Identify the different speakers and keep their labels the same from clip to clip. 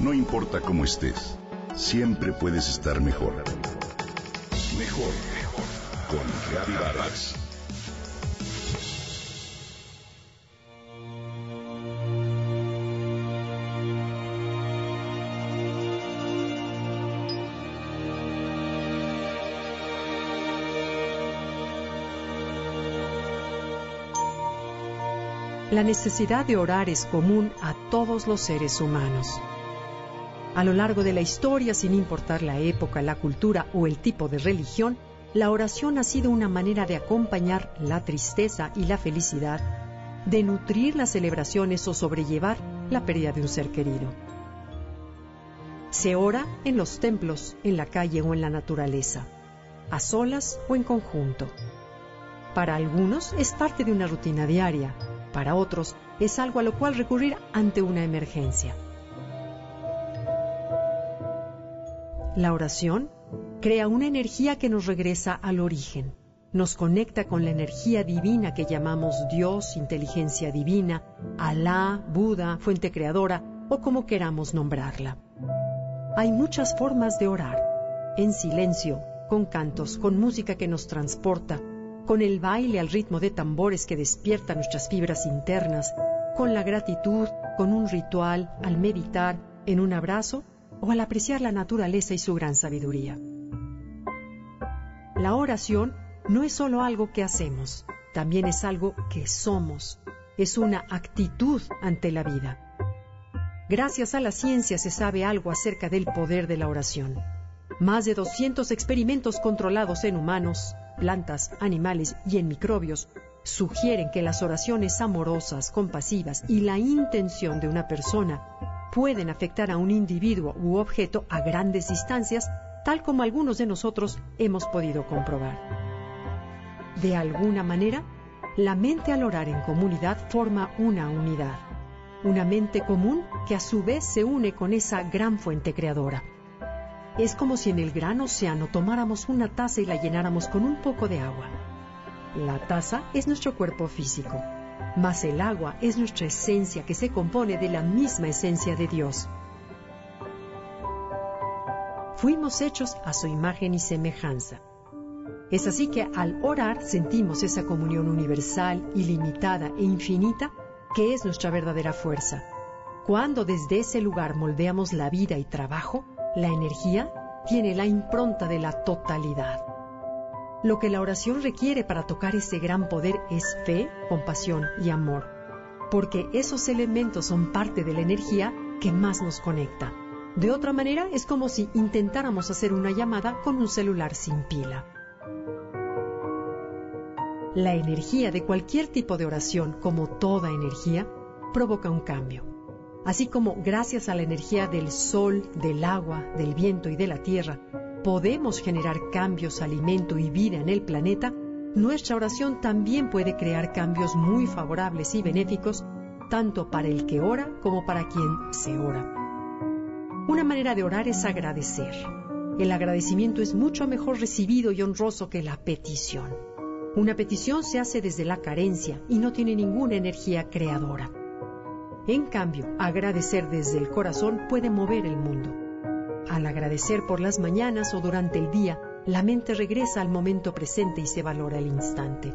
Speaker 1: No importa cómo estés, siempre puedes estar mejor. Mejor, mejor. Con Reavivadas.
Speaker 2: La necesidad de orar es común a todos los seres humanos. A lo largo de la historia, sin importar la época, la cultura o el tipo de religión, la oración ha sido una manera de acompañar la tristeza y la felicidad, de nutrir las celebraciones o sobrellevar la pérdida de un ser querido. Se ora en los templos, en la calle o en la naturaleza, a solas o en conjunto. Para algunos es parte de una rutina diaria, para otros es algo a lo cual recurrir ante una emergencia. La oración crea una energía que nos regresa al origen, nos conecta con la energía divina que llamamos Dios, inteligencia divina, Alá, Buda, fuente creadora o como queramos nombrarla. Hay muchas formas de orar, en silencio, con cantos, con música que nos transporta, con el baile al ritmo de tambores que despierta nuestras fibras internas, con la gratitud, con un ritual, al meditar, en un abrazo o al apreciar la naturaleza y su gran sabiduría. La oración no es solo algo que hacemos, también es algo que somos, es una actitud ante la vida. Gracias a la ciencia se sabe algo acerca del poder de la oración. Más de 200 experimentos controlados en humanos plantas, animales y en microbios sugieren que las oraciones amorosas, compasivas y la intención de una persona pueden afectar a un individuo u objeto a grandes distancias, tal como algunos de nosotros hemos podido comprobar. De alguna manera, la mente al orar en comunidad forma una unidad, una mente común que a su vez se une con esa gran fuente creadora. Es como si en el gran océano tomáramos una taza y la llenáramos con un poco de agua. La taza es nuestro cuerpo físico, mas el agua es nuestra esencia que se compone de la misma esencia de Dios. Fuimos hechos a su imagen y semejanza. Es así que al orar sentimos esa comunión universal, ilimitada e infinita que es nuestra verdadera fuerza. Cuando desde ese lugar moldeamos la vida y trabajo, la energía tiene la impronta de la totalidad. Lo que la oración requiere para tocar ese gran poder es fe, compasión y amor, porque esos elementos son parte de la energía que más nos conecta. De otra manera, es como si intentáramos hacer una llamada con un celular sin pila. La energía de cualquier tipo de oración, como toda energía, provoca un cambio. Así como gracias a la energía del sol, del agua, del viento y de la tierra, podemos generar cambios, alimento y vida en el planeta, nuestra oración también puede crear cambios muy favorables y benéficos, tanto para el que ora como para quien se ora. Una manera de orar es agradecer. El agradecimiento es mucho mejor recibido y honroso que la petición. Una petición se hace desde la carencia y no tiene ninguna energía creadora. En cambio, agradecer desde el corazón puede mover el mundo. Al agradecer por las mañanas o durante el día, la mente regresa al momento presente y se valora el instante.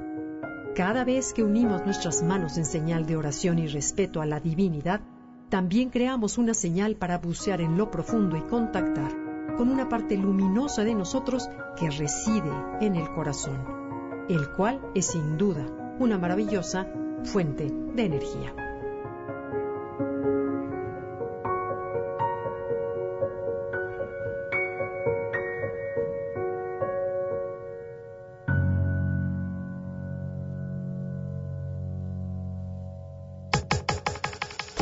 Speaker 2: Cada vez que unimos nuestras manos en señal de oración y respeto a la divinidad, también creamos una señal para bucear en lo profundo y contactar con una parte luminosa de nosotros que reside en el corazón, el cual es sin duda una maravillosa fuente de energía.